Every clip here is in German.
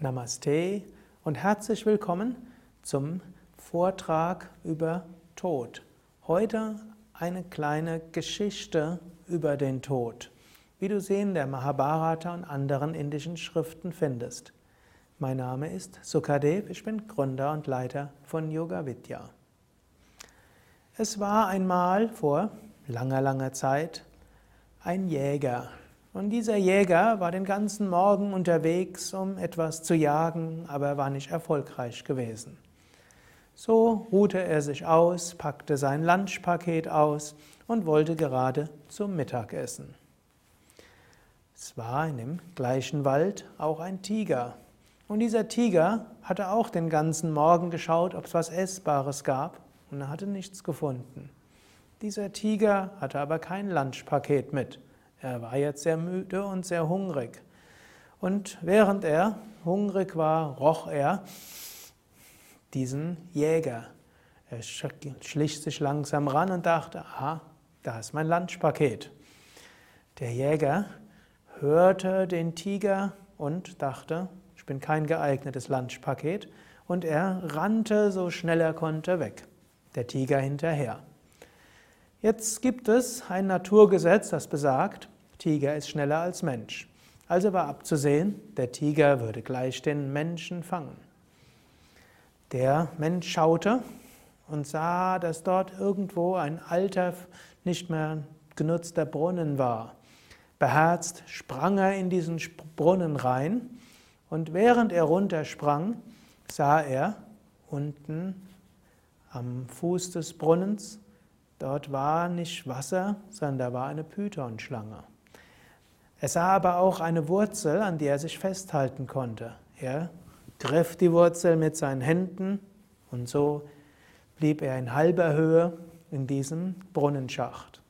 Namaste und herzlich willkommen zum Vortrag über Tod. Heute eine kleine Geschichte über den Tod, wie du sie in der Mahabharata und anderen indischen Schriften findest. Mein Name ist Sukadev, ich bin Gründer und Leiter von Yoga Vidya. Es war einmal vor langer, langer Zeit ein Jäger, und dieser Jäger war den ganzen Morgen unterwegs, um etwas zu jagen, aber er war nicht erfolgreich gewesen. So ruhte er sich aus, packte sein Lunchpaket aus und wollte gerade zum Mittagessen. Es war in dem gleichen Wald auch ein Tiger. Und dieser Tiger hatte auch den ganzen Morgen geschaut, ob es was Essbares gab, und er hatte nichts gefunden. Dieser Tiger hatte aber kein Lunchpaket mit. Er war jetzt sehr müde und sehr hungrig. Und während er hungrig war, roch er diesen Jäger. Er schlich sich langsam ran und dachte, aha, da ist mein Lunchpaket. Der Jäger hörte den Tiger und dachte, ich bin kein geeignetes Lunchpaket. Und er rannte so schnell er konnte weg. Der Tiger hinterher. Jetzt gibt es ein Naturgesetz, das besagt, Tiger ist schneller als Mensch. Also war abzusehen, der Tiger würde gleich den Menschen fangen. Der Mensch schaute und sah, dass dort irgendwo ein alter, nicht mehr genutzter Brunnen war. Beherzt sprang er in diesen Brunnen rein und während er runtersprang, sah er unten am Fuß des Brunnens, dort war nicht Wasser, sondern da war eine Pythonschlange. Er sah aber auch eine Wurzel, an der er sich festhalten konnte. Er griff die Wurzel mit seinen Händen und so blieb er in halber Höhe in diesem Brunnenschacht.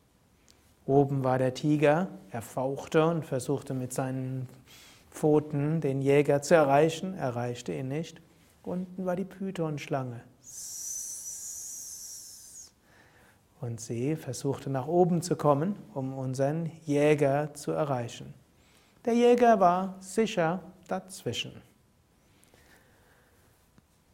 Oben war der Tiger, er fauchte und versuchte mit seinen Pfoten den Jäger zu erreichen, erreichte ihn nicht. Unten war die Pythonschlange. Und sie versuchte nach oben zu kommen, um unseren Jäger zu erreichen. Der Jäger war sicher dazwischen.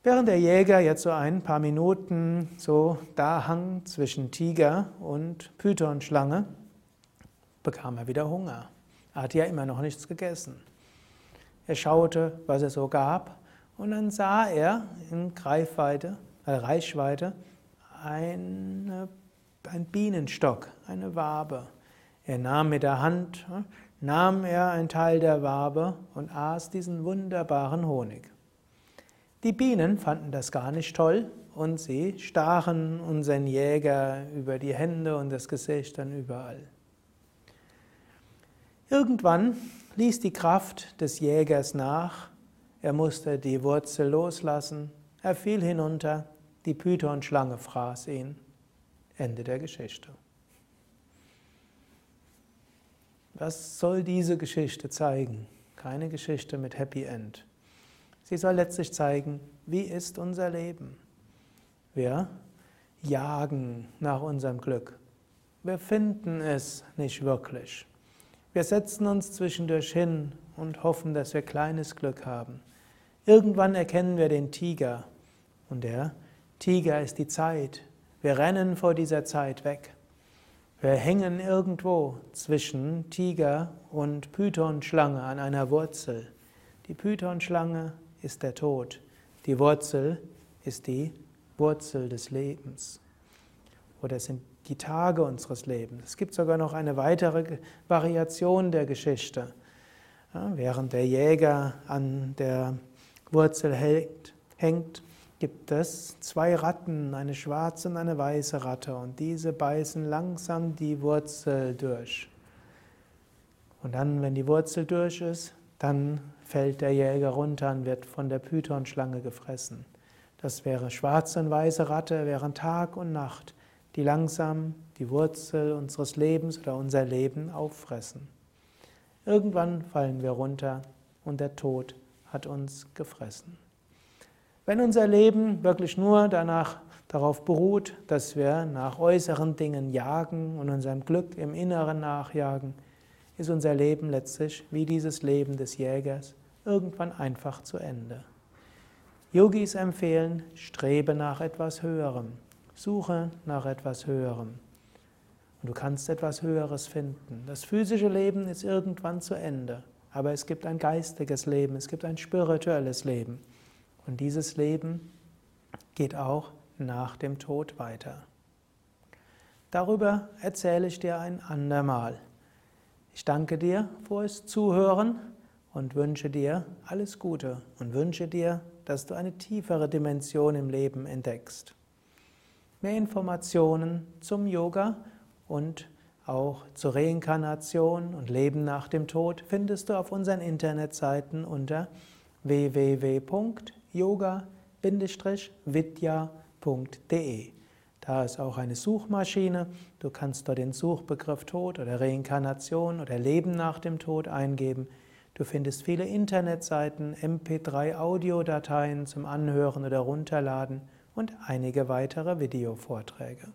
Während der Jäger jetzt so ein paar Minuten so da hang zwischen Tiger und Pythonschlange, bekam er wieder Hunger. Er hatte ja immer noch nichts gegessen. Er schaute, was es so gab, und dann sah er in Greifweite, äh Reichweite eine ein Bienenstock, eine Wabe. Er nahm mit der Hand, hm, nahm er einen Teil der Wabe und aß diesen wunderbaren Honig. Die Bienen fanden das gar nicht toll und sie stachen unseren Jäger über die Hände und das Gesicht dann überall. Irgendwann ließ die Kraft des Jägers nach, er musste die Wurzel loslassen, er fiel hinunter, die Pythonschlange fraß ihn. Ende der Geschichte. Was soll diese Geschichte zeigen? Keine Geschichte mit Happy End. Sie soll letztlich zeigen, wie ist unser Leben? Wir jagen nach unserem Glück. Wir finden es nicht wirklich. Wir setzen uns zwischendurch hin und hoffen, dass wir kleines Glück haben. Irgendwann erkennen wir den Tiger und der Tiger ist die Zeit, wir rennen vor dieser Zeit weg. Wir hängen irgendwo zwischen Tiger und Pythonschlange an einer Wurzel. Die Pythonschlange ist der Tod. Die Wurzel ist die Wurzel des Lebens. Oder es sind die Tage unseres Lebens. Es gibt sogar noch eine weitere Variation der Geschichte. Ja, während der Jäger an der Wurzel hängt, gibt es zwei Ratten, eine schwarze und eine weiße Ratte, und diese beißen langsam die Wurzel durch. Und dann, wenn die Wurzel durch ist, dann fällt der Jäger runter und wird von der Pythonschlange gefressen. Das wäre schwarze und weiße Ratte, wären Tag und Nacht, die langsam die Wurzel unseres Lebens oder unser Leben auffressen. Irgendwann fallen wir runter und der Tod hat uns gefressen. Wenn unser Leben wirklich nur danach darauf beruht, dass wir nach äußeren Dingen jagen und unserem Glück im Inneren nachjagen, ist unser Leben letztlich wie dieses Leben des Jägers irgendwann einfach zu Ende. Yogis empfehlen, strebe nach etwas Höherem, suche nach etwas Höherem. Und du kannst etwas Höheres finden. Das physische Leben ist irgendwann zu Ende, aber es gibt ein geistiges Leben, es gibt ein spirituelles Leben. Und dieses Leben geht auch nach dem Tod weiter. Darüber erzähle ich dir ein andermal. Ich danke dir fürs Zuhören und wünsche dir alles Gute und wünsche dir, dass du eine tiefere Dimension im Leben entdeckst. Mehr Informationen zum Yoga und auch zur Reinkarnation und Leben nach dem Tod findest du auf unseren Internetseiten unter www.yoga-vidya.de. Da ist auch eine Suchmaschine. Du kannst dort den Suchbegriff Tod oder Reinkarnation oder Leben nach dem Tod eingeben. Du findest viele Internetseiten, MP3-Audiodateien zum Anhören oder Runterladen und einige weitere Videovorträge.